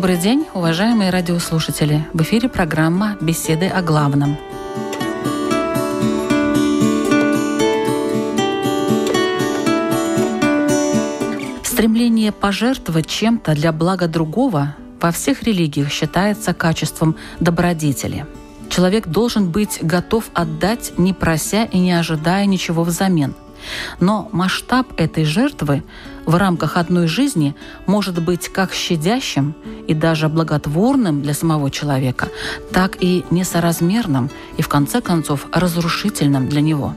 Добрый день, уважаемые радиослушатели. В эфире программа «Беседы о главном». Стремление пожертвовать чем-то для блага другого во всех религиях считается качеством добродетели. Человек должен быть готов отдать, не прося и не ожидая ничего взамен. Но масштаб этой жертвы в рамках одной жизни может быть как щадящим и даже благотворным для самого человека, так и несоразмерным и, в конце концов, разрушительным для него.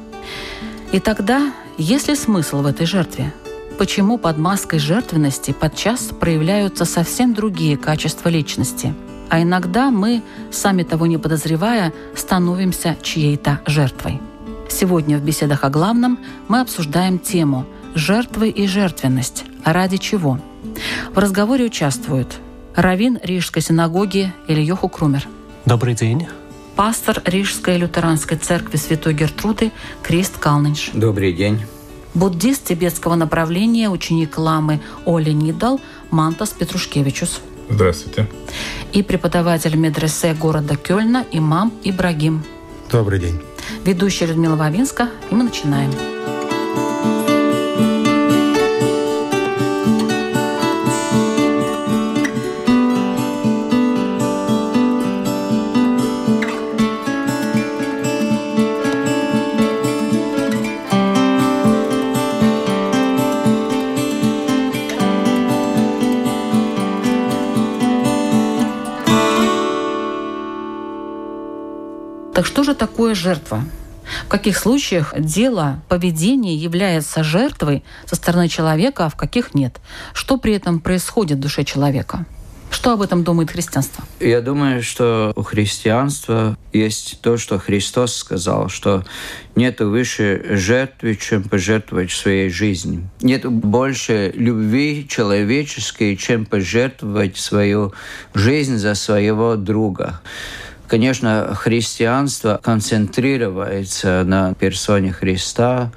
И тогда есть ли смысл в этой жертве? Почему под маской жертвенности подчас проявляются совсем другие качества личности? А иногда мы, сами того не подозревая, становимся чьей-то жертвой. Сегодня в беседах о главном мы обсуждаем тему «Жертвы и жертвенность. Ради чего?». В разговоре участвуют Равин Рижской синагоги Ильёху Крумер. Добрый день. Пастор Рижской лютеранской церкви Святой Гертруды Крист Калнинш. Добрый день. Буддист тибетского направления, ученик ламы Оля Нидал Мантас Петрушкевичус. Здравствуйте. И преподаватель медресе города Кёльна имам Ибрагим. Добрый день. Ведущая Людмила Вавинска, и мы начинаем. Так же такое жертва? В каких случаях дело, поведение является жертвой со стороны человека, а в каких нет? Что при этом происходит в душе человека? Что об этом думает христианство? Я думаю, что у христианства есть то, что Христос сказал, что нет выше жертвы, чем пожертвовать своей жизнью. Нет больше любви человеческой, чем пожертвовать свою жизнь за своего друга. Конечно, христианство концентрируется на персоне Христа,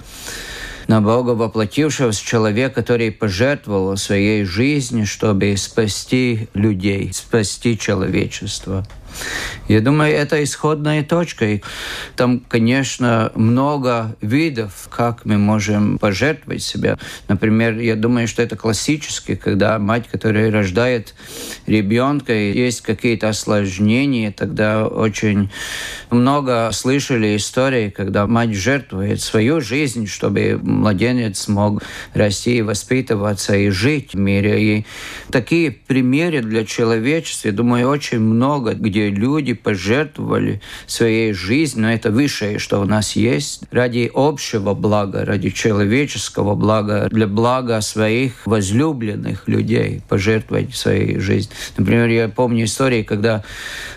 на Бога воплотившегося человека, который пожертвовал своей жизнью, чтобы спасти людей, спасти человечество. Я думаю, это исходная точка. И там, конечно, много видов, как мы можем пожертвовать себя. Например, я думаю, что это классически, когда мать, которая рождает ребенка, и есть какие-то осложнения, тогда очень много слышали истории, когда мать жертвует свою жизнь, чтобы младенец мог расти и воспитываться и жить в мире. И такие примеры для человечества, я думаю, очень много, где люди пожертвовали своей жизнью, но это высшее, что у нас есть, ради общего блага, ради человеческого блага, для блага своих возлюбленных людей, пожертвовать своей жизнью. Например, я помню истории, когда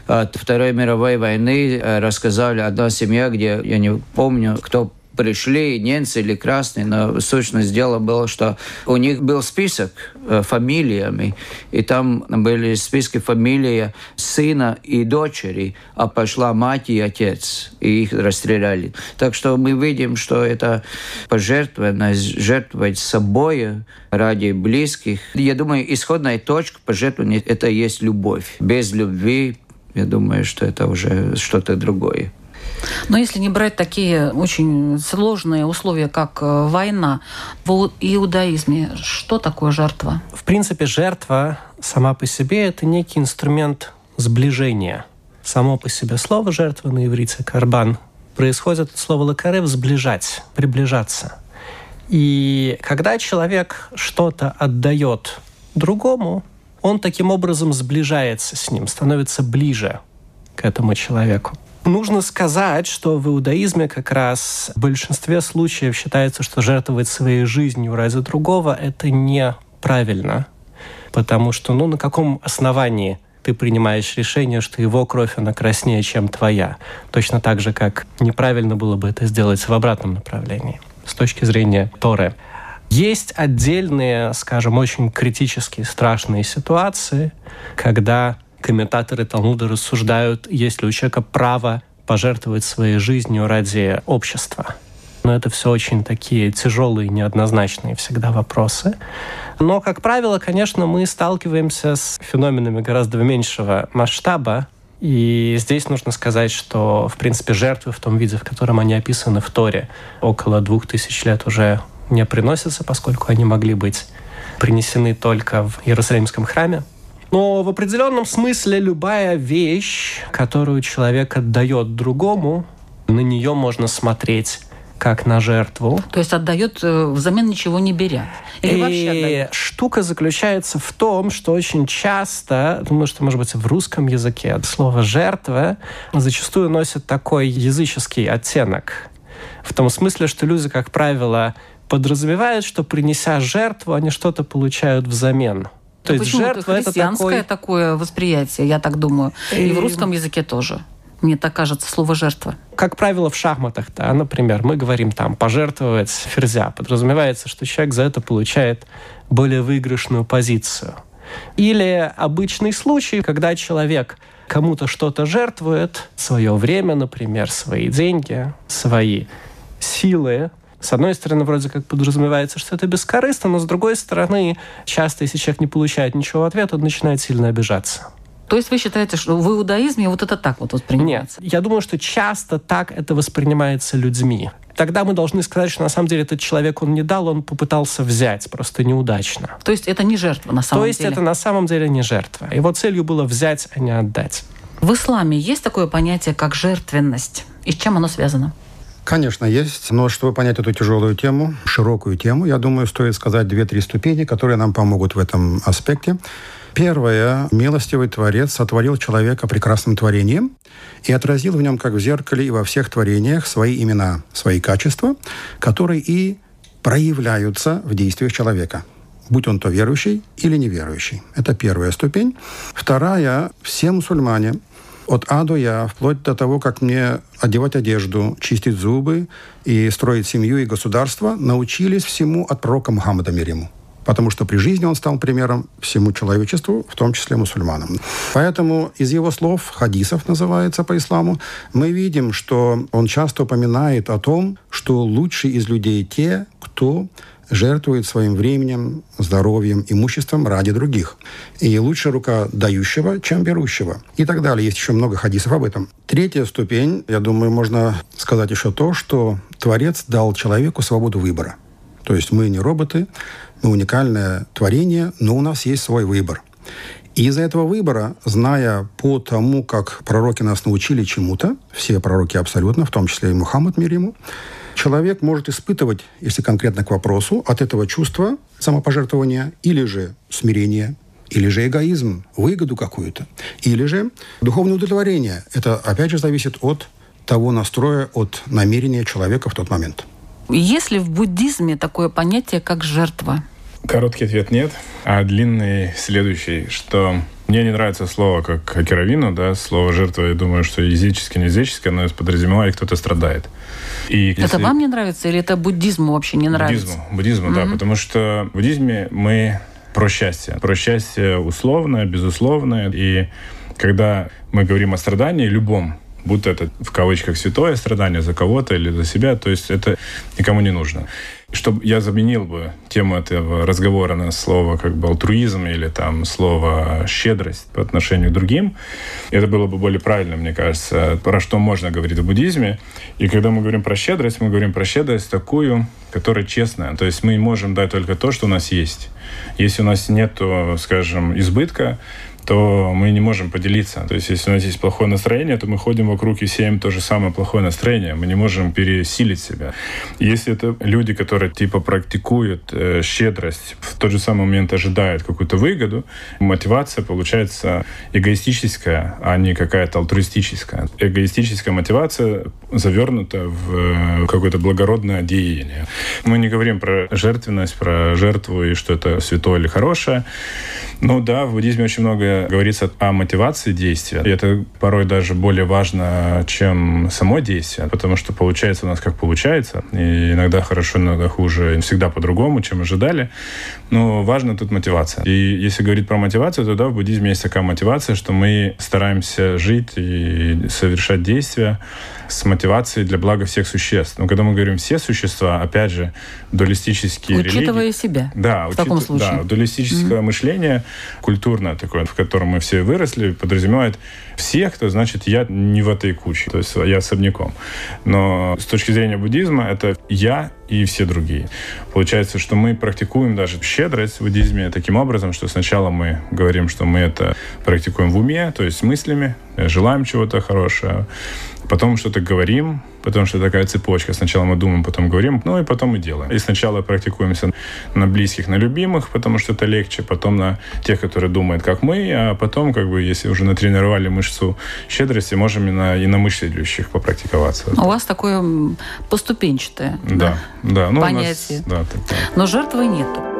от Второй мировой войны э, рассказали одна семья, где, я не помню, кто пришли немцы или красные, но сущность дела было, что у них был список э, фамилиями, и там были списки фамилии сына и дочери, а пошла мать и отец, и их расстреляли. Так что мы видим, что это пожертвованность, жертвовать собой ради близких. Я думаю, исходная точка пожертвования – это есть любовь. Без любви, я думаю, что это уже что-то другое. Но если не брать такие очень сложные условия, как э, война, в иудаизме что такое жертва? В принципе, жертва сама по себе – это некий инструмент сближения. Само по себе слово «жертва» на иврите «карбан» происходит от слова «лакарев» – «сближать», «приближаться». И когда человек что-то отдает другому, он таким образом сближается с ним, становится ближе к этому человеку. Нужно сказать, что в иудаизме как раз в большинстве случаев считается, что жертвовать своей жизнью ради другого – это неправильно. Потому что, ну, на каком основании ты принимаешь решение, что его кровь, она краснее, чем твоя. Точно так же, как неправильно было бы это сделать в обратном направлении с точки зрения Торы. Есть отдельные, скажем, очень критические, страшные ситуации, когда комментаторы Талмуда рассуждают, есть ли у человека право пожертвовать своей жизнью ради общества. Но это все очень такие тяжелые, неоднозначные всегда вопросы. Но, как правило, конечно, мы сталкиваемся с феноменами гораздо меньшего масштаба, и здесь нужно сказать, что, в принципе, жертвы в том виде, в котором они описаны в Торе, около двух тысяч лет уже не приносятся, поскольку они могли быть принесены только в Иерусалимском храме. Но в определенном смысле любая вещь, которую человек отдает другому, на нее можно смотреть как на жертву. То есть отдает э, взамен ничего не беря. Или и вообще отдает? штука заключается в том, что очень часто, думаю, что, может быть, в русском языке слово «жертва» зачастую носит такой языческий оттенок. В том смысле, что люди, как правило, подразумевают, что принеся жертву, они что-то получают взамен. То есть жертва это такой... такое восприятие, я так думаю. И... и в русском языке тоже. Мне так кажется, слово «жертва». Как правило, в шахматах, да, например, мы говорим там «пожертвовать ферзя». Подразумевается, что человек за это получает более выигрышную позицию. Или обычный случай, когда человек кому-то что-то жертвует, свое время, например, свои деньги, свои силы, с одной стороны, вроде как подразумевается, что это бескорыстно, но с другой стороны, часто, если человек не получает ничего в ответ, он начинает сильно обижаться. То есть вы считаете, что в иудаизме вот это так вот воспринимается? Нет. Я думаю, что часто так это воспринимается людьми. Тогда мы должны сказать, что на самом деле этот человек он не дал, он попытался взять, просто неудачно. То есть это не жертва на самом деле? То есть это на самом деле не жертва. Его целью было взять, а не отдать. В исламе есть такое понятие, как жертвенность. И с чем оно связано? Конечно, есть. Но чтобы понять эту тяжелую тему, широкую тему, я думаю, стоит сказать две-три ступени, которые нам помогут в этом аспекте. Первое. Милостивый Творец сотворил человека прекрасным творением и отразил в нем, как в зеркале и во всех творениях, свои имена, свои качества, которые и проявляются в действиях человека будь он то верующий или неверующий. Это первая ступень. Вторая. Все мусульмане от А до Я, вплоть до того, как мне одевать одежду, чистить зубы и строить семью и государство, научились всему от пророка Мухаммада мир ему потому что при жизни он стал примером всему человечеству, в том числе мусульманам. Поэтому из его слов, хадисов называется по исламу, мы видим, что он часто упоминает о том, что лучшие из людей те, кто жертвует своим временем, здоровьем, имуществом ради других. И лучше рука дающего, чем берущего. И так далее. Есть еще много хадисов об этом. Третья ступень, я думаю, можно сказать еще то, что Творец дал человеку свободу выбора. То есть мы не роботы, мы уникальное творение, но у нас есть свой выбор. И из-за этого выбора, зная по тому, как пророки нас научили чему-то, все пророки абсолютно, в том числе и Мухаммад мир ему, человек может испытывать, если конкретно к вопросу, от этого чувства самопожертвования или же смирения, или же эгоизм, выгоду какую-то, или же духовное удовлетворение. Это, опять же, зависит от того настроя, от намерения человека в тот момент. Есть ли в буддизме такое понятие, как жертва? Короткий ответ нет, а длинный следующий, что мне не нравится слово как акеровину, да, слово жертва, я думаю, что язычески, не язычески, оно подразумевает, кто-то страдает. И это если... вам не нравится или это буддизму вообще не нравится? Буддизму, буддизму, mm-hmm. да, потому что в буддизме мы про счастье. Про счастье условное, безусловное. И когда мы говорим о страдании любом, будто это в кавычках святое страдание за кого-то или за себя, то есть это никому не нужно. Чтобы я заменил бы тему этого разговора на слово как бы алтруизм или там слово щедрость по отношению к другим, это было бы более правильно, мне кажется, про что можно говорить в буддизме. И когда мы говорим про щедрость, мы говорим про щедрость такую, которая честная. То есть мы можем дать только то, что у нас есть. Если у нас нет, скажем, избытка, то мы не можем поделиться. То есть, если у нас есть плохое настроение, то мы ходим вокруг и сеем то же самое плохое настроение. Мы не можем пересилить себя. Если это люди, которые типа практикуют э, щедрость, в тот же самый момент ожидают какую-то выгоду, мотивация получается эгоистическая, а не какая-то альтруистическая. Эгоистическая мотивация завернута в э, какое-то благородное деяние. Мы не говорим про жертвенность, про жертву и что это святое или хорошее. Ну да, в буддизме очень много говорится о мотивации действия. И это порой даже более важно, чем само действие, потому что получается у нас как получается. И иногда хорошо, иногда хуже, и всегда по-другому, чем ожидали. Но важна тут мотивация. И если говорить про мотивацию, то да, в буддизме есть такая мотивация, что мы стараемся жить и совершать действия с мотивацией для блага всех существ. Но когда мы говорим все существа, опять же, дуалистические Учитывая религии... себя да, в учит... таком случае. Да, дуалистическое mm-hmm. мышление, культурное такое, в котором мы все выросли, подразумевает всех, то значит я не в этой куче, то есть я особняком. Но с точки зрения буддизма это я и все другие. Получается, что мы практикуем даже щедрость в буддизме таким образом, что сначала мы говорим, что мы это практикуем в уме, то есть мыслями, желаем чего-то хорошего, потом что-то говорим, потому что такая цепочка. Сначала мы думаем, потом говорим, ну и потом мы делаем. И сначала практикуемся на близких, на любимых, потому что это легче, потом на тех, которые думают, как мы, а потом, как бы, если уже натренировали мышцу щедрости, можем и на иномышляющих попрактиковаться. У вас такое поступенчатое да, да, да. Ну, понятие. Нас, да, так, Но жертвы нету.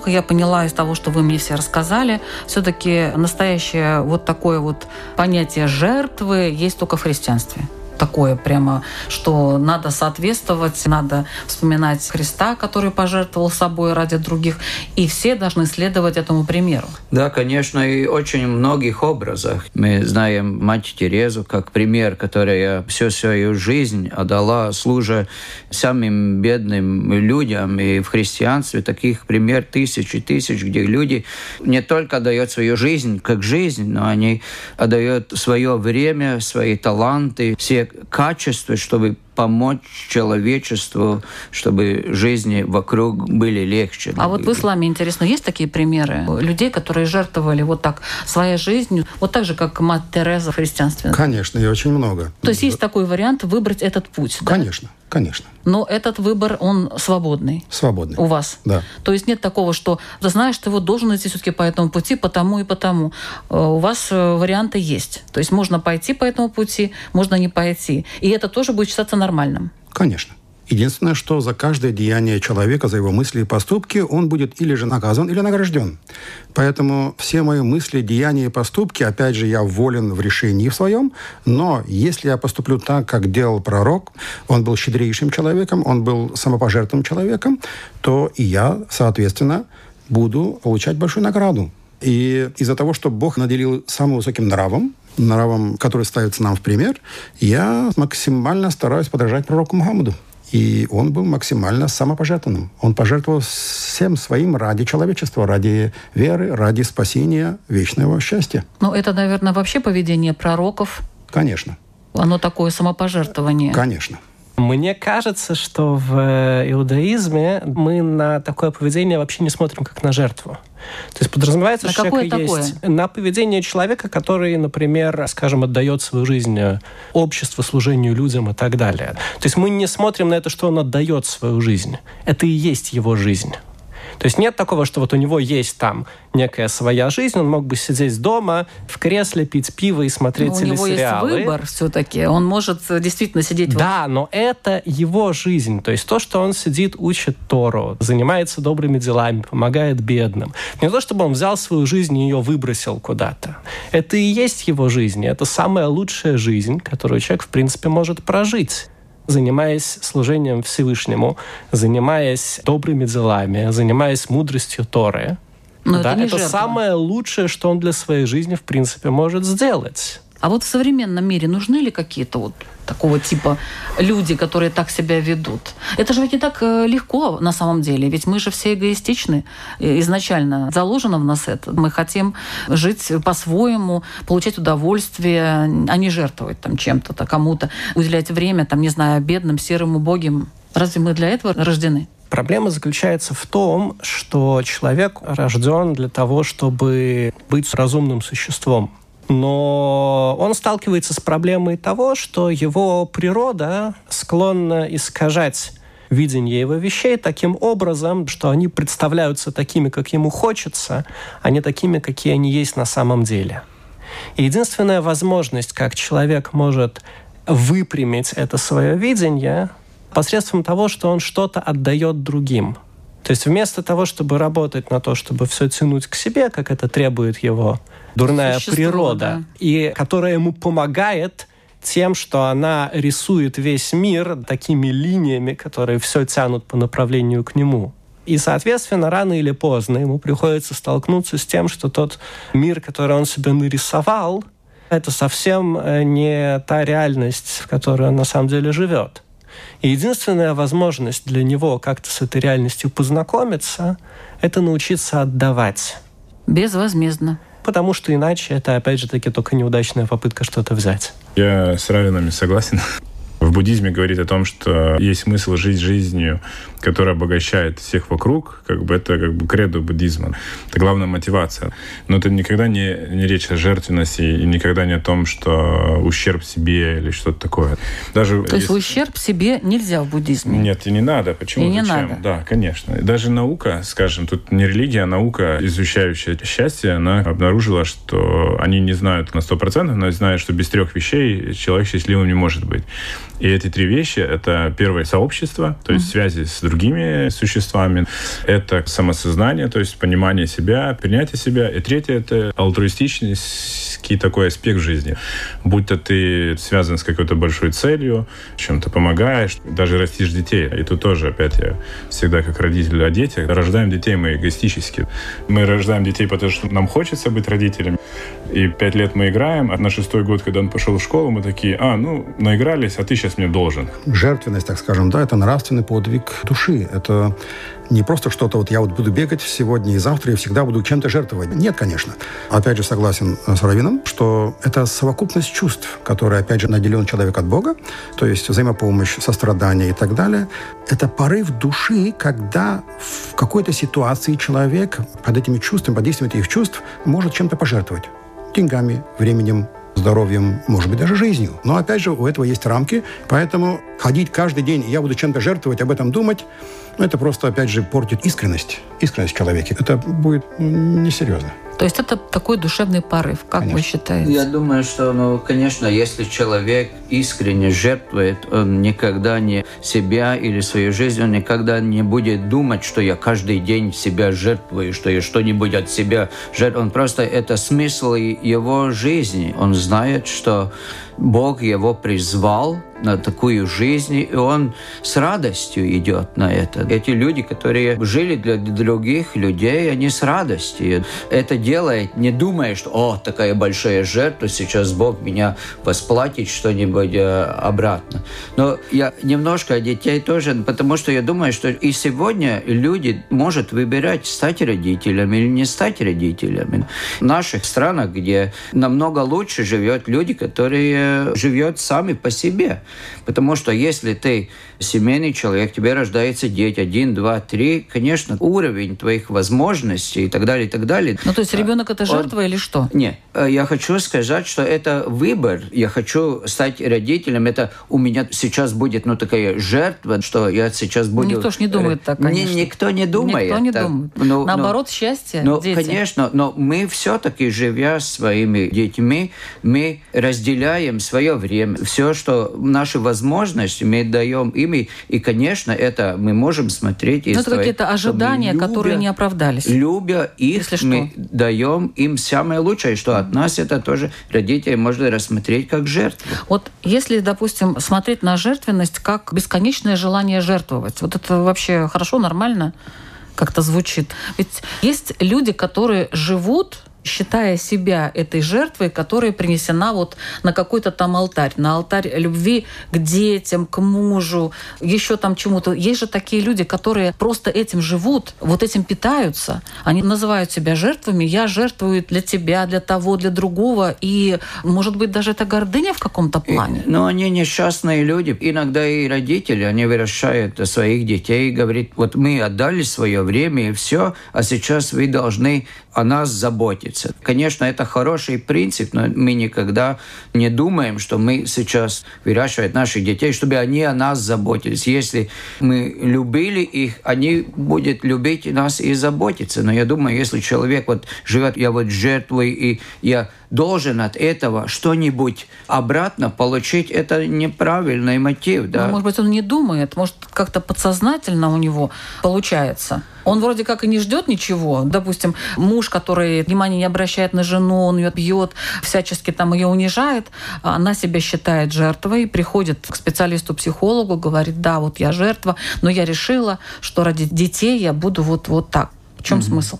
Насколько я поняла из того, что вы мне все рассказали, все-таки настоящее вот такое вот понятие жертвы есть только в христианстве такое прямо, что надо соответствовать, надо вспоминать Христа, который пожертвовал собой ради других, и все должны следовать этому примеру. Да, конечно, и очень многих образах. Мы знаем мать Терезу как пример, которая всю свою жизнь отдала, служа самым бедным людям. И в христианстве таких пример тысячи тысяч, где люди не только отдают свою жизнь как жизнь, но они отдают свое время, свои таланты, все качества, чтобы помочь человечеству, чтобы жизни вокруг были легче. А вот в исламе, интересно, есть такие примеры людей, которые жертвовали вот так своей жизнью, вот так же, как мать Тереза в христианстве? Конечно, и очень много. То есть есть такой вариант выбрать этот путь? Конечно. Да? Конечно. Но этот выбор, он свободный. Свободный. У вас. Да. То есть нет такого, что ты знаешь, ты вот должен идти все-таки по этому пути, потому и потому. Э, у вас э, варианты есть. То есть можно пойти по этому пути, можно не пойти. И это тоже будет считаться нормальным. Конечно. Единственное, что за каждое деяние человека, за его мысли и поступки, он будет или же наказан, или награжден. Поэтому все мои мысли, деяния и поступки, опять же, я волен в решении в своем, но если я поступлю так, как делал пророк, он был щедрейшим человеком, он был самопожертвованным человеком, то и я, соответственно, буду получать большую награду. И из-за того, что Бог наделил самым высоким нравом, нравом, который ставится нам в пример, я максимально стараюсь подражать пророку Мухаммаду. И он был максимально самопожертвованным. Он пожертвовал всем своим ради человечества, ради веры, ради спасения вечного счастья. Ну, это, наверное, вообще поведение пророков. Конечно. Оно такое самопожертвование. Конечно. Мне кажется, что в э, иудаизме мы на такое поведение вообще не смотрим как на жертву. То есть подразумевается, на что такое? есть на поведение человека, который, например, скажем, отдает свою жизнь э, обществу, служению людям и так далее. То есть мы не смотрим на это, что он отдает свою жизнь. Это и есть его жизнь. То есть нет такого, что вот у него есть там некая своя жизнь, он мог бы сидеть дома в кресле, пить пиво и смотреть но телесериалы. У него есть выбор все-таки, он может действительно сидеть... Да, вот... но это его жизнь, то есть то, что он сидит, учит Тору, занимается добрыми делами, помогает бедным. Не то, чтобы он взял свою жизнь и ее выбросил куда-то. Это и есть его жизнь, это самая лучшая жизнь, которую человек, в принципе, может прожить занимаясь служением Всевышнему, занимаясь добрыми делами, занимаясь мудростью Торы. Но да, это, это самое лучшее, что он для своей жизни, в принципе, может сделать. А вот в современном мире нужны ли какие-то вот такого типа люди, которые так себя ведут? Это же ведь не так э, легко на самом деле, ведь мы же все эгоистичны изначально. Заложено в нас это. Мы хотим жить по-своему, получать удовольствие, а не жертвовать там чем-то, -то, кому-то, уделять время, там, не знаю, бедным, серым, убогим. Разве мы для этого рождены? Проблема заключается в том, что человек рожден для того, чтобы быть разумным существом но он сталкивается с проблемой того, что его природа склонна искажать видение его вещей таким образом, что они представляются такими, как ему хочется, а не такими, какие они есть на самом деле. И единственная возможность, как человек может выпрямить это свое видение, посредством того, что он что-то отдает другим. То есть вместо того, чтобы работать на то, чтобы все тянуть к себе, как это требует его дурная Существо, природа, да. и которая ему помогает тем, что она рисует весь мир такими линиями, которые все тянут по направлению к нему. И, соответственно, рано или поздно ему приходится столкнуться с тем, что тот мир, который он себе нарисовал, это совсем э, не та реальность, в которой он на самом деле живет. И единственная возможность для него как-то с этой реальностью познакомиться, это научиться отдавать. Безвозмездно. Потому что иначе это, опять же таки, только неудачная попытка что-то взять. Я с раввинами согласен. В буддизме говорит о том, что есть смысл жить жизнью, которая обогащает всех вокруг, как бы это как бы кредо буддизма. Это главная мотивация. Но это никогда не, не речь о жертвенности и никогда не о том, что ущерб себе или что-то такое. Даже То есть ущерб себе нельзя в буддизме? Нет, и не надо. Почему? И не Зачем? надо. Да, конечно. Даже наука, скажем, тут не религия, а наука, изучающая счастье, она обнаружила, что они не знают на 100%, но знают, что без трех вещей человек счастливым не может быть. И эти три вещи — это первое — сообщество, то есть mm-hmm. связи с другими существами. Это самосознание, то есть понимание себя, принятие себя. И третье — это альтруистичный такой аспект жизни. Будь то ты связан с какой-то большой целью, чем-то помогаешь, даже растишь детей. И тут тоже, опять я всегда как родитель о детях, рождаем детей мы эгоистически. Мы рождаем детей, потому что нам хочется быть родителями. И пять лет мы играем, а на шестой год, когда он пошел в школу, мы такие, а, ну, наигрались, а ты сейчас мне должен. Жертвенность, так скажем, да, это нравственный подвиг души. Это не просто что-то вот я вот буду бегать сегодня и завтра и всегда буду чем-то жертвовать. Нет, конечно. Опять же, согласен с Равином, что это совокупность чувств, которые, опять же, наделен человек от Бога, то есть взаимопомощь, сострадание и так далее. Это порыв души, когда в какой-то ситуации человек под этими чувствами, под действием этих чувств может чем-то пожертвовать деньгами, временем, здоровьем, может быть, даже жизнью. Но, опять же, у этого есть рамки, поэтому ходить каждый день, я буду чем-то жертвовать, об этом думать, ну, это просто, опять же, портит искренность, искренность в человеке. Это будет несерьезно. То есть это такой душевный порыв, как конечно. вы считаете? Я думаю, что, ну, конечно, если человек искренне жертвует, он никогда не себя или свою жизнь, он никогда не будет думать, что я каждый день себя жертвую, что я что-нибудь от себя жертвую. Он просто, это смысл его жизни. Он знает, что Бог его призвал на такую жизнь, и он с радостью идет на это. Эти люди, которые жили для других людей, они с радостью это делают, не думая, что «О, такая большая жертва, сейчас Бог меня восплатит что-нибудь э, обратно». Но я немножко о детей тоже, потому что я думаю, что и сегодня люди могут выбирать, стать родителями или не стать родителями. В наших странах, где намного лучше живет люди, которые живет сами по себе. Потому что если ты семейный человек, тебе рождается дети, один, два, три, конечно, уровень твоих возможностей и так далее, и так далее. Ну, то есть ребенок это жертва он... или что? Нет. Э, я хочу сказать, что это выбор. Я хочу стать родителем. Это у меня сейчас будет, ну, такая жертва, что я сейчас буду... Никто ж не думает так, конечно. Никто не думает. Никто не так. думает. Ну, Наоборот, ну, счастье, ну, дети. Конечно, но мы все-таки, живя своими детьми, мы разделяем свое время. Все, что наши возможности, мы даем им ими. И, конечно, это мы можем смотреть... Но это какие-то ожидания, любя, которые не оправдались. Любя их, Если мы что. даем им самое лучшее, что от нас это тоже родители можно рассмотреть как жертву. Вот если, допустим, смотреть на жертвенность как бесконечное желание жертвовать, вот это вообще хорошо, нормально как-то звучит. Ведь есть люди, которые живут считая себя этой жертвой, которая принесена вот на какой-то там алтарь, на алтарь любви к детям, к мужу, еще там чему-то. Есть же такие люди, которые просто этим живут, вот этим питаются. Они называют себя жертвами. Я жертвую для тебя, для того, для другого. И, может быть, даже это гордыня в каком-то плане. Но они несчастные люди. Иногда и родители, они выращают своих детей и говорят, вот мы отдали свое время и все, а сейчас вы должны о нас заботиться. Конечно, это хороший принцип, но мы никогда не думаем, что мы сейчас выращиваем наших детей, чтобы они о нас заботились. Если мы любили их, они будут любить нас и заботиться. Но я думаю, если человек вот живет, я вот жертвой, и я должен от этого что-нибудь обратно получить, это неправильный мотив. Да? Ну, может быть, он не думает, может, как-то подсознательно у него получается. Он вроде как и не ждет ничего. Допустим, муж, который внимания не обращает на жену, он ее бьет, всячески там ее унижает, она себя считает жертвой, приходит к специалисту-психологу, говорит, да, вот я жертва, но я решила, что ради детей я буду вот, вот так. В чем mm-hmm. смысл?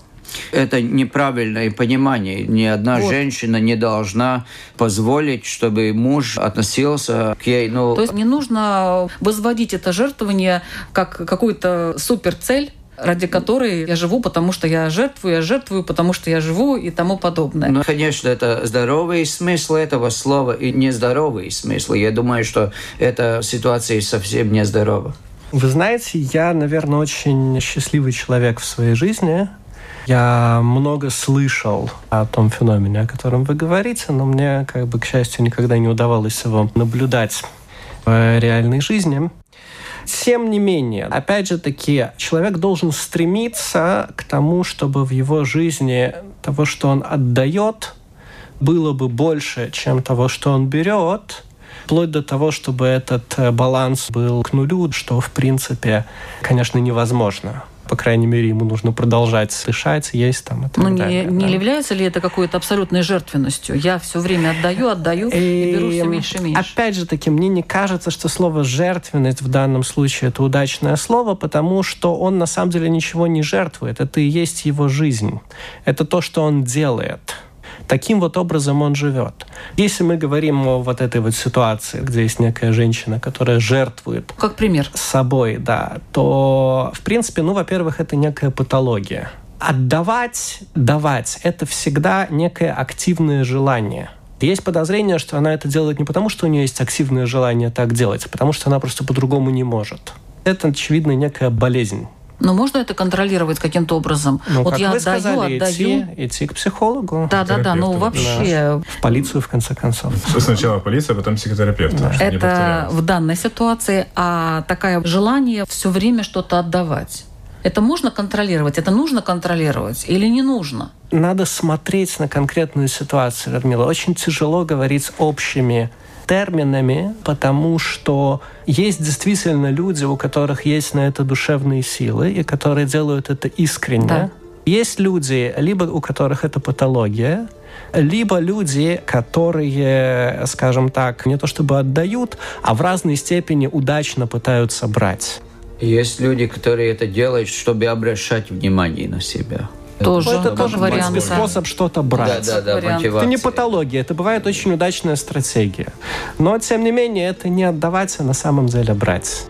Это неправильное понимание. Ни одна вот. женщина не должна позволить, чтобы муж относился к ей. Ну... То есть не нужно возводить это жертвование как какую-то суперцель, ради которой я живу, потому что я жертвую, я жертвую, потому что я живу и тому подобное. Ну, конечно, это здоровый смысл этого слова и нездоровый смысл. Я думаю, что эта ситуация совсем нездорова. Вы знаете, я, наверное, очень счастливый человек в своей жизни, я много слышал о том феномене, о котором вы говорите, но мне, как бы, к счастью, никогда не удавалось его наблюдать в реальной жизни. Тем не менее, опять же таки, человек должен стремиться к тому, чтобы в его жизни того, что он отдает, было бы больше, чем того, что он берет, вплоть до того, чтобы этот баланс был к нулю, что, в принципе, конечно, невозможно по крайней мере, ему нужно продолжать дышать, есть там и так ну, далее. Не, не является ли это какой-то абсолютной жертвенностью? Я все время отдаю, отдаю и, и беру все меньше и меньше. Опять же таки, мне не кажется, что слово «жертвенность» в данном случае это удачное слово, потому что он на самом деле ничего не жертвует. Это и есть его жизнь. Это то, что он делает. Таким вот образом он живет. Если мы говорим о вот этой вот ситуации, где есть некая женщина, которая жертвует как пример собой, да, то в принципе, ну, во-первых, это некая патология. Отдавать, давать – это всегда некое активное желание – есть подозрение, что она это делает не потому, что у нее есть активное желание так делать, а потому что она просто по-другому не может. Это, очевидно, некая болезнь но можно это контролировать каким-то образом? Ну, вот как я вы отдаю, сказали, отдаю. Идти, идти к психологу. Да, да, да. Ну вообще. В полицию, в конце концов. Сначала полиция, а потом психотерапевт. Да. Это в данной ситуации, а такое желание все время что-то отдавать. Это можно контролировать? Это нужно контролировать или не нужно? Надо смотреть на конкретную ситуацию, Радмила. Очень тяжело говорить общими терминами, потому что есть действительно люди, у которых есть на это душевные силы, и которые делают это искренне. Да. Есть люди, либо у которых это патология, либо люди, которые, скажем так, не то чтобы отдают, а в разной степени удачно пытаются брать. Есть люди, которые это делают, чтобы обращать внимание на себя. Тоже, это тоже вариант. способ что-то брать. Да, да, да, это не патология, это бывает очень удачная стратегия. Но, тем не менее, это не отдавать, а на самом деле брать.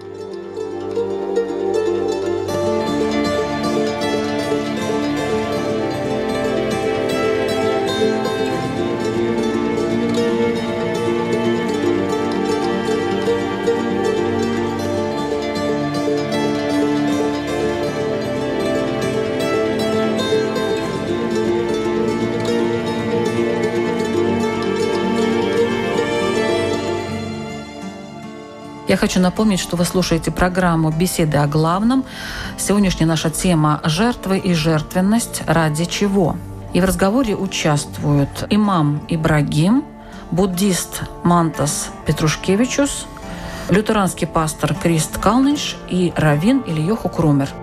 Я хочу напомнить, что вы слушаете программу «Беседы о главном». Сегодняшняя наша тема – жертвы и жертвенность ради чего? И в разговоре участвуют имам Ибрагим, буддист Мантас Петрушкевичус, лютеранский пастор Крист Калниш и раввин Ильёху Крумер –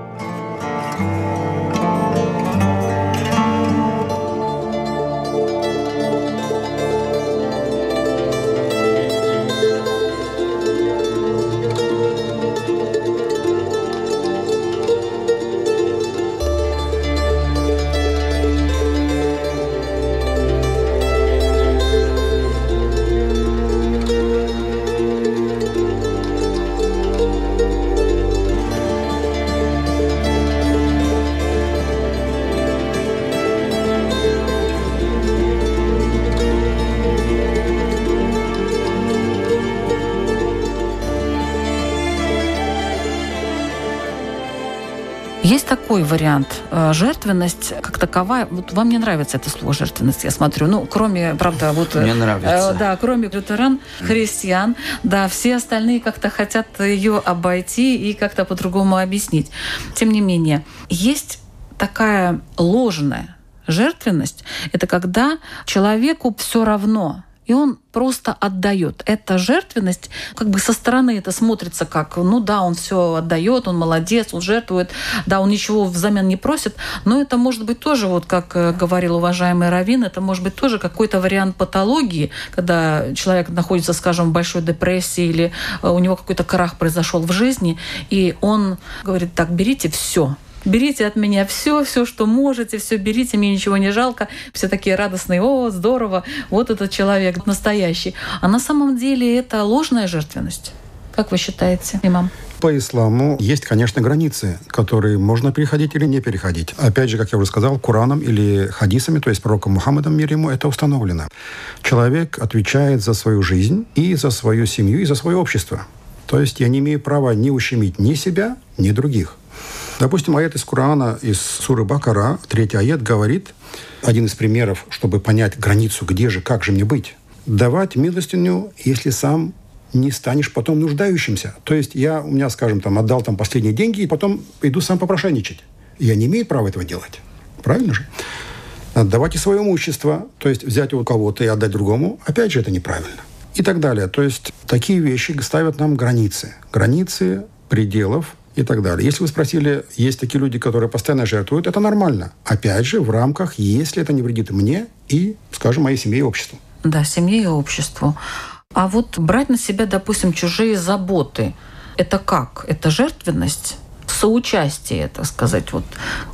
такой вариант. Э, жертвенность как таковая. Вот вам не нравится это слово жертвенность, я смотрю. Ну, кроме, правда, вот... Мне нравится. Э, да, кроме лютеран, христиан, да, все остальные как-то хотят ее обойти и как-то по-другому объяснить. Тем не менее, есть такая ложная жертвенность. Это когда человеку все равно, и он просто отдает. Эта жертвенность, как бы со стороны это смотрится как, ну да, он все отдает, он молодец, он жертвует, да, он ничего взамен не просит, но это может быть тоже, вот как э, говорил уважаемый Равин, это может быть тоже какой-то вариант патологии, когда человек находится, скажем, в большой депрессии или э, у него какой-то крах произошел в жизни, и он говорит, так, берите все, берите от меня все, все, что можете, все берите, мне ничего не жалко. Все такие радостные, о, здорово, вот этот человек настоящий. А на самом деле это ложная жертвенность. Как вы считаете, имам? По исламу есть, конечно, границы, которые можно переходить или не переходить. Опять же, как я уже сказал, Кураном или хадисами, то есть пророком Мухаммадом, мир ему, это установлено. Человек отвечает за свою жизнь и за свою семью, и за свое общество. То есть я не имею права ни ущемить ни себя, ни других. Допустим, аят из Корана, из Суры Бакара, третий аят говорит, один из примеров, чтобы понять границу, где же, как же мне быть. Давать милостыню, если сам не станешь потом нуждающимся. То есть я, у меня, скажем, там, отдал там последние деньги, и потом иду сам попрошайничать. Я не имею права этого делать. Правильно же? Отдавать и свое имущество, то есть взять у кого-то и отдать другому, опять же, это неправильно. И так далее. То есть такие вещи ставят нам границы. Границы пределов и так далее. Если вы спросили, есть такие люди, которые постоянно жертвуют, это нормально. Опять же, в рамках, если это не вредит мне и, скажем, моей семье и обществу. Да, семье и обществу. А вот брать на себя, допустим, чужие заботы, это как? Это жертвенность? Соучастие, так сказать. Вот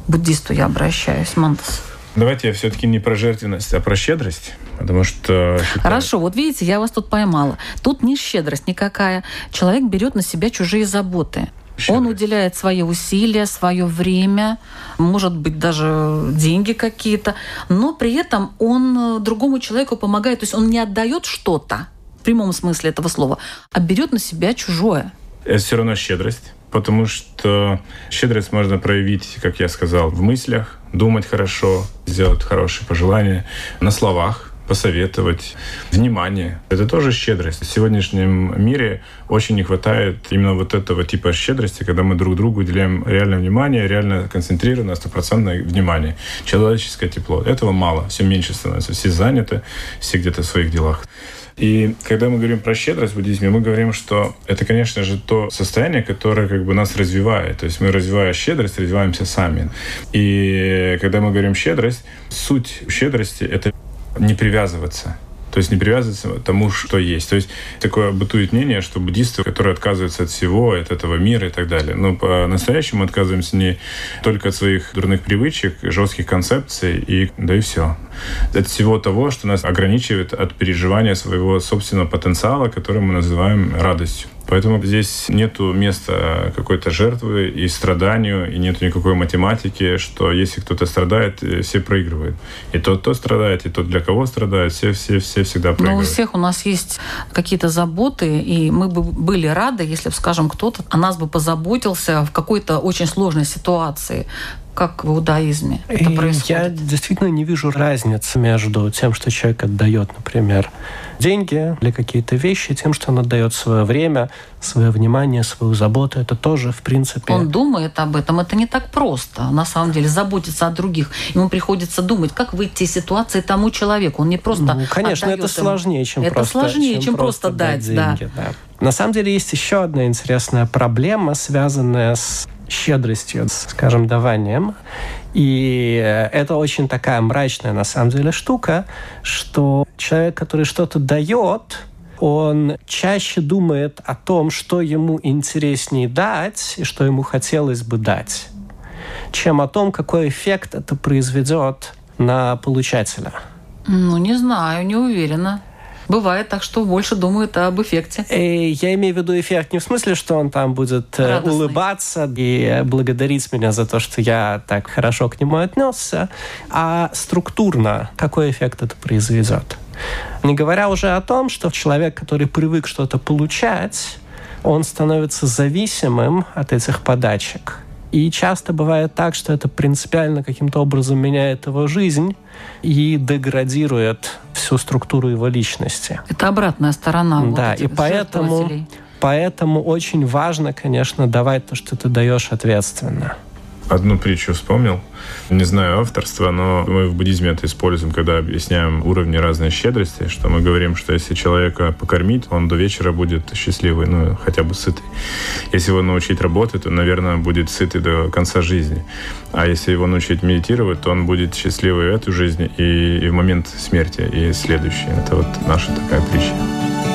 к буддисту я обращаюсь, Мантас. Давайте я все-таки не про жертвенность, а про щедрость, потому что... Считаю... Хорошо, вот видите, я вас тут поймала. Тут не щедрость никакая. Человек берет на себя чужие заботы. Он уделяет свои усилия, свое время, может быть, даже деньги какие-то, но при этом он э, другому человеку помогает. То есть он не отдает что-то, в прямом смысле этого слова, а берет на себя чужое. Это все равно щедрость, потому что щедрость можно проявить, как я сказал, в мыслях, думать хорошо, сделать хорошие пожелания, на словах, посоветовать, внимание. Это тоже щедрость. В сегодняшнем мире очень не хватает именно вот этого типа щедрости, когда мы друг другу уделяем реальное внимание, реально концентрированное, стопроцентное внимание. Человеческое тепло. Этого мало. Все меньше становится. Все заняты, все где-то в своих делах. И когда мы говорим про щедрость в буддизме, мы говорим, что это, конечно же, то состояние, которое как бы нас развивает. То есть мы, развивая щедрость, развиваемся сами. И когда мы говорим щедрость, суть щедрости — это не привязываться. То есть не привязываться к тому, что есть. То есть такое бытует мнение, что буддисты, которые отказываются от всего, от этого мира и так далее. Но по-настоящему отказываемся не только от своих дурных привычек, жестких концепций, и да и все. От всего того, что нас ограничивает от переживания своего собственного потенциала, который мы называем радостью. Поэтому здесь нет места какой-то жертвы и страданию, и нет никакой математики, что если кто-то страдает, э, все проигрывают. И тот, кто страдает, и тот, для кого страдает, все, все, все всегда проигрывают. Но у всех у нас есть какие-то заботы, и мы бы были рады, если, скажем, кто-то о нас бы позаботился в какой-то очень сложной ситуации как в иудаизме это и происходит? Я действительно не вижу разницы между тем, что человек отдает, например, деньги или какие-то вещи, тем, что он отдает свое время, свое внимание, свою заботу. Это тоже, в принципе... Он думает об этом. Это не так просто, на самом деле, заботиться о других. Ему приходится думать, как выйти из ситуации тому человеку. Он не просто Ну, конечно, это сложнее, чем это просто сложнее, чем, чем просто дать, деньги. Да. Да. На самом деле есть еще одна интересная проблема, связанная с щедростью, скажем, даванием. И это очень такая мрачная, на самом деле, штука, что человек, который что-то дает, он чаще думает о том, что ему интереснее дать и что ему хотелось бы дать, чем о том, какой эффект это произведет на получателя. Ну, не знаю, не уверена. Бывает так, что больше думают об эффекте. И э, я имею в виду эффект не в смысле, что он там будет э, Радостный. улыбаться и благодарить меня за то, что я так хорошо к нему отнесся, а структурно какой эффект это произведет. Не говоря уже о том, что человек, который привык что-то получать, он становится зависимым от этих подачек. И часто бывает так, что это принципиально каким-то образом меняет его жизнь и деградирует всю структуру его личности. Это обратная сторона. Да, вот и поэтому, поэтому очень важно, конечно, давать то, что ты даешь ответственно одну притчу вспомнил. Не знаю авторства, но мы в буддизме это используем, когда объясняем уровни разной щедрости, что мы говорим, что если человека покормить, он до вечера будет счастливый, ну, хотя бы сытый. Если его научить работать, то, наверное, будет сытый до конца жизни. А если его научить медитировать, то он будет счастливый в эту жизнь и, и в момент смерти, и следующий. Это вот наша такая притча.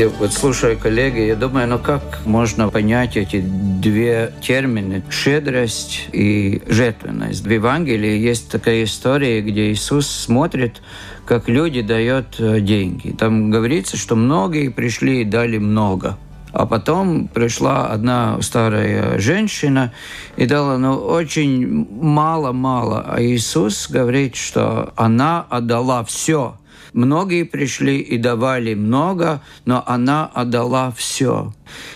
И вот слушая коллеги, я думаю, ну как можно понять эти две термины – щедрость и жертвенность. В Евангелии есть такая история, где Иисус смотрит, как люди дают э, деньги. Там говорится, что многие пришли и дали много. А потом пришла одна старая женщина и дала ну, очень мало-мало. А Иисус говорит, что она отдала все – Многие пришли и давали много, но она отдала все.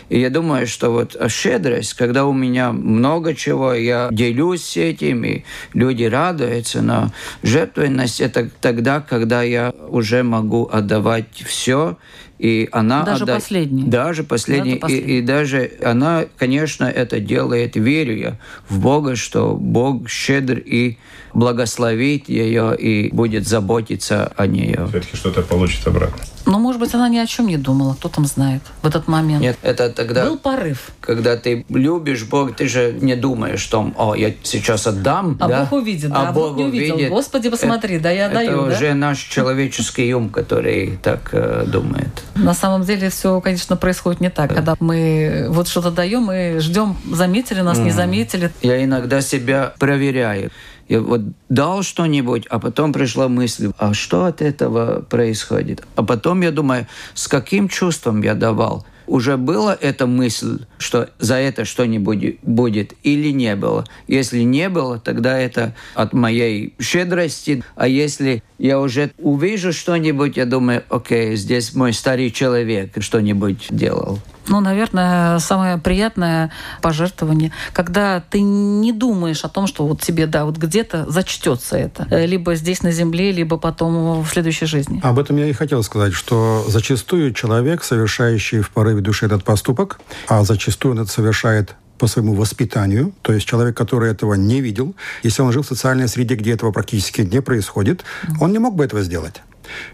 И я думаю, что вот щедрость, когда у меня много чего, я делюсь этим, и люди радуются, но жертвенность – это тогда, когда я уже могу отдавать все, и она даже отда... последний. Даже последний. Даже И, и даже она, конечно, это делает, веря в Бога, что Бог щедр и благословит ее и будет заботиться о нее. Все-таки что-то получит обратно. Но, может быть, она ни о чем не думала, кто там знает в этот момент. Нет, это тогда... Был порыв. Когда ты любишь Бога, ты же не думаешь, что, о, я сейчас отдам. А да? Бог увидит, а да, Бог не увидел. Увидит. Господи, посмотри, это, да я даю. Это да? уже наш человеческий ум, который так э, думает. На самом деле все, конечно, происходит не так. Когда мы вот что-то даем, мы ждем, заметили нас, mm. не заметили. Я иногда себя проверяю. Я вот дал что-нибудь, а потом пришла мысль, а что от этого происходит? А потом я думаю, с каким чувством я давал? Уже была эта мысль, что за это что-нибудь будет или не было? Если не было, тогда это от моей щедрости. А если я уже увижу что-нибудь, я думаю, окей, здесь мой старый человек что-нибудь делал. Ну, наверное, самое приятное пожертвование, когда ты не думаешь о том, что вот тебе, да, вот где-то зачтется это. Э, либо здесь на земле, либо потом в следующей жизни. Об этом я и хотел сказать, что зачастую человек, совершающий в порыве души этот поступок, а зачастую он это совершает по своему воспитанию, то есть человек, который этого не видел, если он жил в социальной среде, где этого практически не происходит, он не мог бы этого сделать.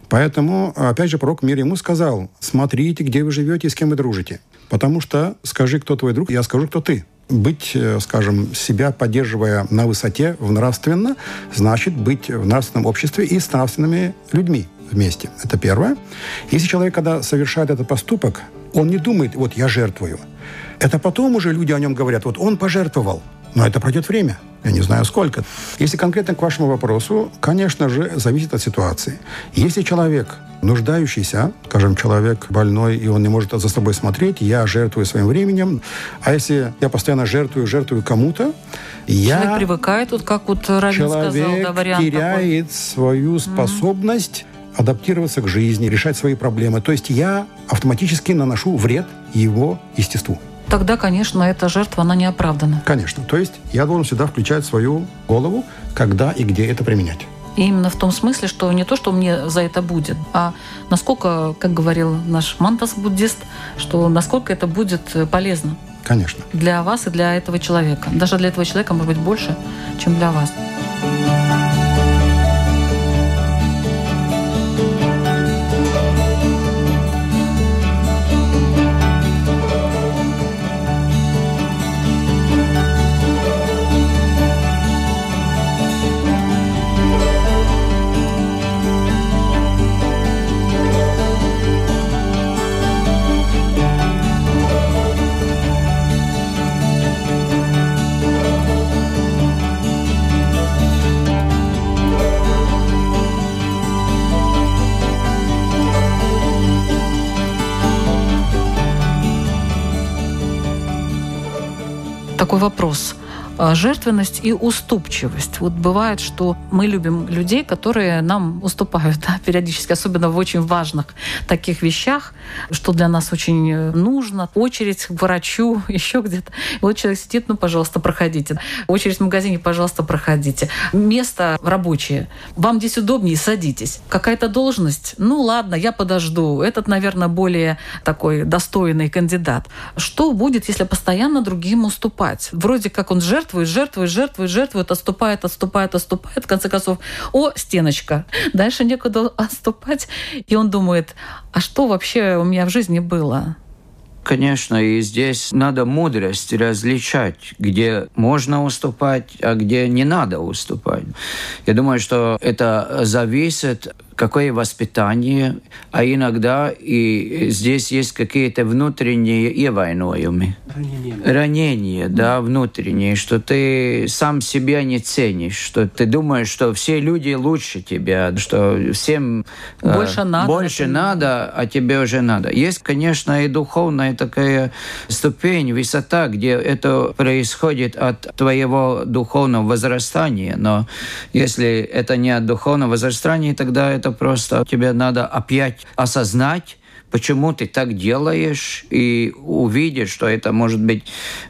Поэтому, опять же, пророк мир ему сказал, смотрите, где вы живете и с кем вы дружите. Потому что скажи, кто твой друг, я скажу, кто ты. Быть, э, скажем, себя поддерживая на высоте в нравственно, значит быть в нравственном обществе и с нравственными людьми вместе. Это первое. Если человек, когда совершает этот поступок, он не думает, вот я жертвую. Это потом уже люди о нем говорят, вот он пожертвовал. Но это пройдет время. Я не знаю сколько. Если конкретно к вашему вопросу, конечно же, зависит от ситуации. Если человек нуждающийся, скажем, человек больной, и он не может за собой смотреть, я жертвую своим временем. А если я постоянно жертвую, жертвую кому-то, я... Человек привыкает, вот как вот Равин сказал, да, вариант теряет такой. свою способность. Адаптироваться к жизни, решать свои проблемы. То есть я автоматически наношу вред его естеству тогда, конечно, эта жертва, она не оправдана. Конечно. То есть я должен всегда включать свою голову, когда и где это применять. И именно в том смысле, что не то, что мне за это будет, а насколько, как говорил наш мантас-буддист, что насколько это будет полезно. Конечно. Для вас и для этого человека. Даже для этого человека, может быть, больше, чем для вас. Такой вопрос. А, жертвенность и уступчивость. Вот бывает, что мы любим людей, которые нам уступают да, периодически, особенно в очень важных таких вещах, что для нас очень э, нужно. Очередь к врачу, еще где-то. И вот человек сидит, ну, пожалуйста, проходите. Очередь в магазине, пожалуйста, проходите. Место рабочее. Вам здесь удобнее, садитесь. Какая-то должность, ну, ладно, я подожду. Этот, наверное, более такой достойный кандидат. Что будет, если постоянно другим уступать? Вроде как он жертва жертвует, жертвует, жертвует, жертвует, отступает, отступает, отступает. В конце концов, о, стеночка. Дальше некуда отступать. И он думает, а что вообще у меня в жизни было? Конечно, и здесь надо мудрость различать, где можно уступать, а где не надо уступать. Я думаю, что это зависит какое воспитание, а иногда и здесь есть какие-то внутренние ievainojumi. Ранения. Ранения, да, внутренние, что ты сам себя не ценишь, что ты думаешь, что все люди лучше тебя, что всем э, больше, э, надо, больше надо, а тебе уже надо. Есть, конечно, и духовная такая ступень, высота, где это происходит от твоего духовного возрастания, но если это не от духовного возрастания, тогда это просто тебе надо опять осознать, почему ты так делаешь, и увидишь, что это, может быть,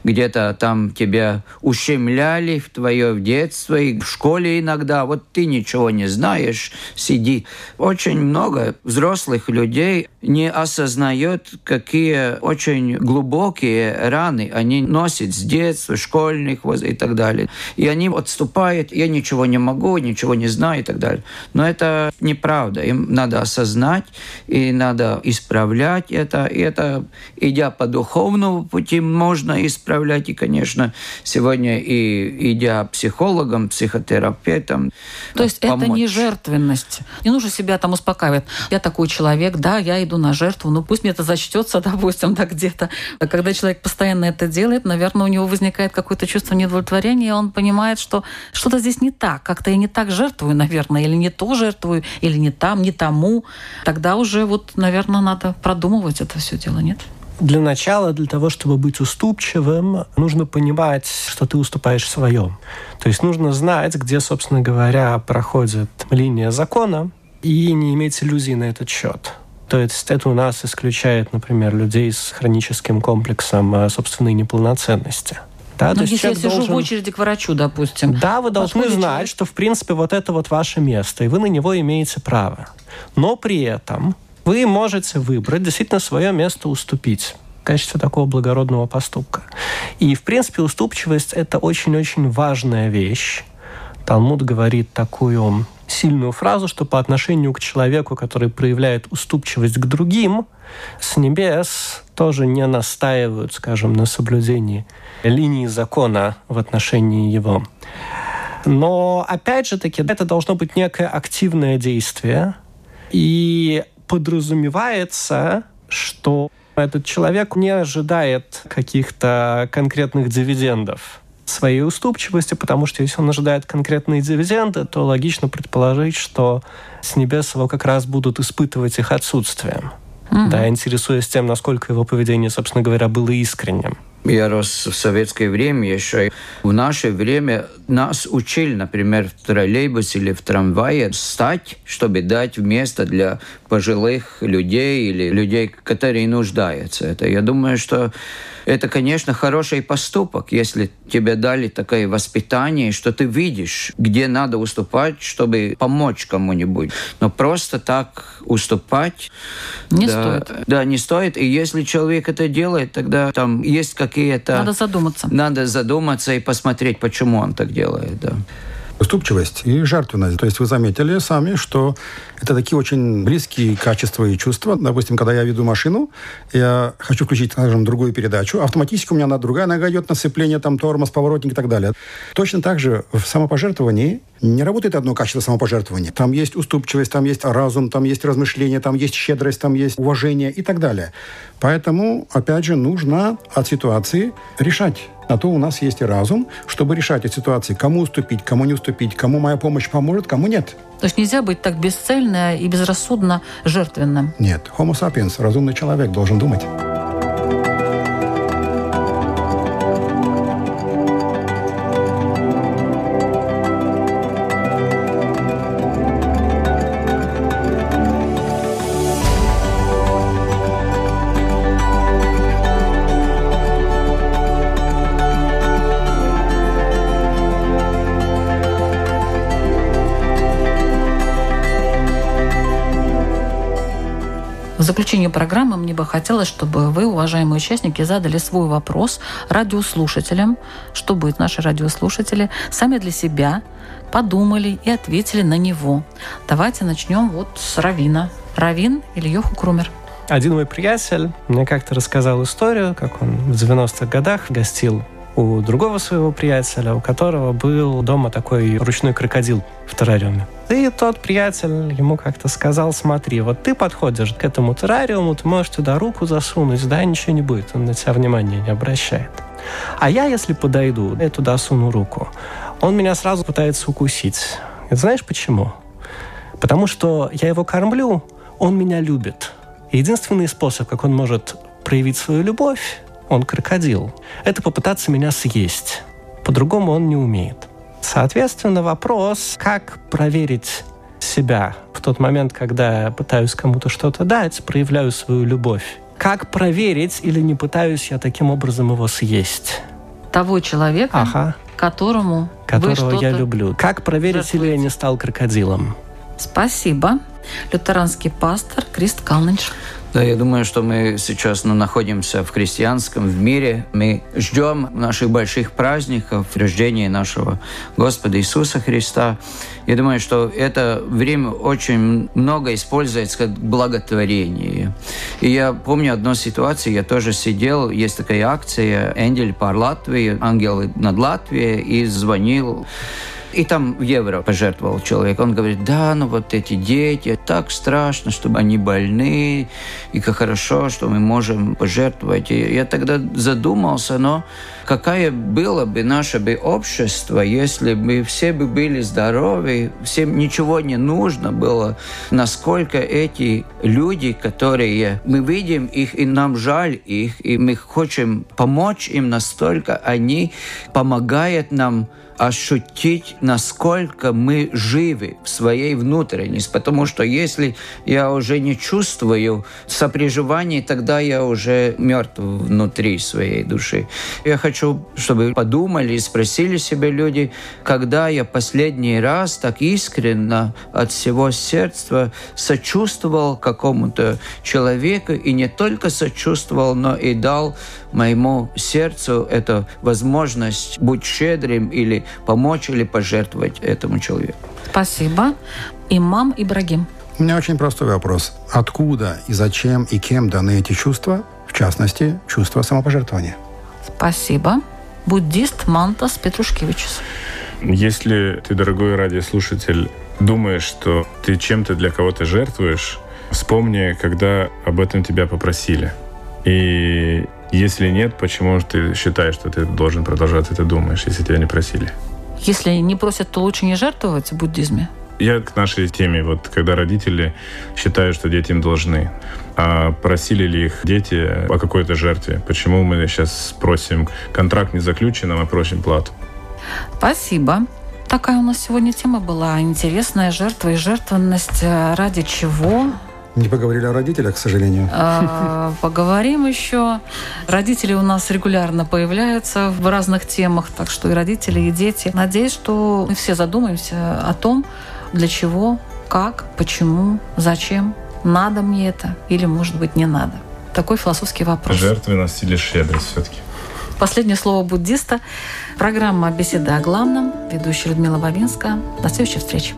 где-то там тебя ущемляли в твое детство, и в школе иногда, вот ты ничего не знаешь, сиди. Очень много взрослых людей не осознает, какие очень глубокие раны они носят с детства, школьных и так далее. И они отступают, я ничего не могу, ничего не знаю и так далее. Но это неправда. Им надо осознать, и надо исправлять это. И это, идя по духовному пути, можно исправлять. И, конечно, сегодня и идя психологом, психотерапевтом. То есть помочь. это не жертвенность. Не нужно себя там успокаивать. Я такой человек, да, я иду на жертву, ну пусть мне это зачтется, допустим, да, где-то. А когда человек постоянно это делает, наверное, у него возникает какое-то чувство неудовлетворения, и он понимает, что что-то здесь не так, как-то я не так жертвую, наверное, или не то жертвую, или не там, не тому. Тогда уже вот, наверное, надо продумывать это все дело, нет? Для начала, для того, чтобы быть уступчивым, нужно понимать, что ты уступаешь своем. То есть нужно знать, где, собственно говоря, проходит линия закона, и не иметь иллюзий на этот счет. То есть это у нас исключает, например, людей с хроническим комплексом э, собственной неполноценности. Да, Но если я сижу должен... в очереди к врачу, допустим. Да, вы должны знать, человек... что, в принципе, вот это вот ваше место, и вы на него имеете право. Но при этом вы можете выбрать действительно свое место уступить в качестве такого благородного поступка. И, в принципе, уступчивость – это очень-очень важная вещь. Талмуд говорит такую сильную фразу, что по отношению к человеку, который проявляет уступчивость к другим, с небес тоже не настаивают, скажем, на соблюдении линии закона в отношении его. Но, опять же таки, это должно быть некое активное действие, и подразумевается, что этот человек не ожидает каких-то конкретных дивидендов своей уступчивости, потому что если он ожидает конкретные дивиденды, то логично предположить, что с небес его как раз будут испытывать их отсутствием. Mm-hmm. Да, интересуясь тем, насколько его поведение, собственно говоря, было искренним. Я рос в советское время еще. В наше время нас учили, например, в троллейбусе или в трамвае встать, чтобы дать место для пожилых людей или людей, которые нуждаются. Это, я думаю, что это, конечно, хороший поступок, если тебе дали такое воспитание, что ты видишь, где надо уступать, чтобы помочь кому-нибудь. Но просто так уступать... Не да, стоит. Да, не стоит. И если человек это делает, тогда там есть какие-то... Надо задуматься. Надо задуматься и посмотреть, почему он так делает, да уступчивость и жертвенность. То есть вы заметили сами, что это такие очень близкие качества и чувства. Допустим, когда я веду машину, я хочу включить, скажем, другую передачу, автоматически у меня на другая нога идет на сцепление, там тормоз, поворотник и так далее. Точно так же в самопожертвовании не работает одно качество самопожертвования. Там есть уступчивость, там есть разум, там есть размышление, там есть щедрость, там есть уважение и так далее. Поэтому, опять же, нужно от ситуации решать на то у нас есть и разум, чтобы решать эти ситуации, кому уступить, кому не уступить, кому моя помощь поможет, кому нет. То есть нельзя быть так бесцельно и безрассудно жертвенным? Нет. Homo sapiens, разумный человек, должен думать. Заключение программы мне бы хотелось, чтобы вы, уважаемые участники, задали свой вопрос радиослушателям, что будет наши радиослушатели, сами для себя подумали и ответили на него. Давайте начнем вот с Равина. Равин или Йоху Крумер? Один мой приятель мне как-то рассказал историю, как он в 90-х годах гостил у другого своего приятеля, у которого был дома такой ручной крокодил в террариуме. И тот приятель ему как-то сказал, смотри, вот ты подходишь к этому террариуму, ты можешь туда руку засунуть, да, ничего не будет, он на тебя внимания не обращает. А я, если подойду, я туда суну руку, он меня сразу пытается укусить. И знаешь почему? Потому что я его кормлю, он меня любит. единственный способ, как он может проявить свою любовь, он крокодил, это попытаться меня съесть. По-другому он не умеет. Соответственно, вопрос, как проверить себя в тот момент, когда я пытаюсь кому-то что-то дать, проявляю свою любовь. Как проверить или не пытаюсь я таким образом его съесть? Того человека, ага. которому которого я люблю. Как проверить, или я не стал крокодилом? Спасибо. Лютеранский пастор Крист Калнинч. Да, я думаю, что мы сейчас ну, находимся в христианском в мире. Мы ждем наших больших праздников, рождения нашего Господа Иисуса Христа. Я думаю, что это время очень много используется как благотворение. И я помню одну ситуацию, я тоже сидел, есть такая акция «Эндель пар Латвии», «Ангелы над Латвией», и звонил и там евро пожертвовал человек. Он говорит, да, ну вот эти дети, так страшно, чтобы они больны, и как хорошо, что мы можем пожертвовать. И я тогда задумался, но какая было бы наше бы общество, если бы все бы были здоровы, всем ничего не нужно было, насколько эти люди, которые мы видим их, и нам жаль их, и мы хотим помочь им настолько, они помогают нам ощутить, насколько мы живы в своей внутренности. Потому что если я уже не чувствую сопряживания, тогда я уже мертв внутри своей души. Я хочу, чтобы подумали и спросили себя люди, когда я последний раз так искренне от всего сердца сочувствовал какому-то человеку и не только сочувствовал, но и дал моему сердцу эту возможность быть щедрым или помочь или пожертвовать этому человеку. Спасибо. Имам Ибрагим. У меня очень простой вопрос. Откуда и зачем и кем даны эти чувства, в частности, чувство самопожертвования? Спасибо. Буддист Мантас Петрушкевичус. Если ты, дорогой радиослушатель, думаешь, что ты чем-то для кого-то жертвуешь, вспомни, когда об этом тебя попросили. И если нет, почему ты считаешь, что ты должен продолжать это думаешь, если тебя не просили? Если не просят, то лучше не жертвовать в буддизме? Я к нашей теме, вот когда родители считают, что дети им должны. А просили ли их дети о какой-то жертве? Почему мы сейчас просим, контракт не заключен, а мы просим плату? Спасибо. Такая у нас сегодня тема была. Интересная жертва и жертвенность. Ради чего? Не поговорили о родителях, к сожалению. А, поговорим еще. Родители у нас регулярно появляются в разных темах, так что и родители, и дети. Надеюсь, что мы все задумаемся о том, для чего, как, почему, зачем, надо мне это или, может быть, не надо. Такой философский вопрос. Жертвенность или щедрость все-таки? Последнее слово буддиста. Программа «Беседа о главном». Ведущая Людмила Бабинска. До следующей встречи.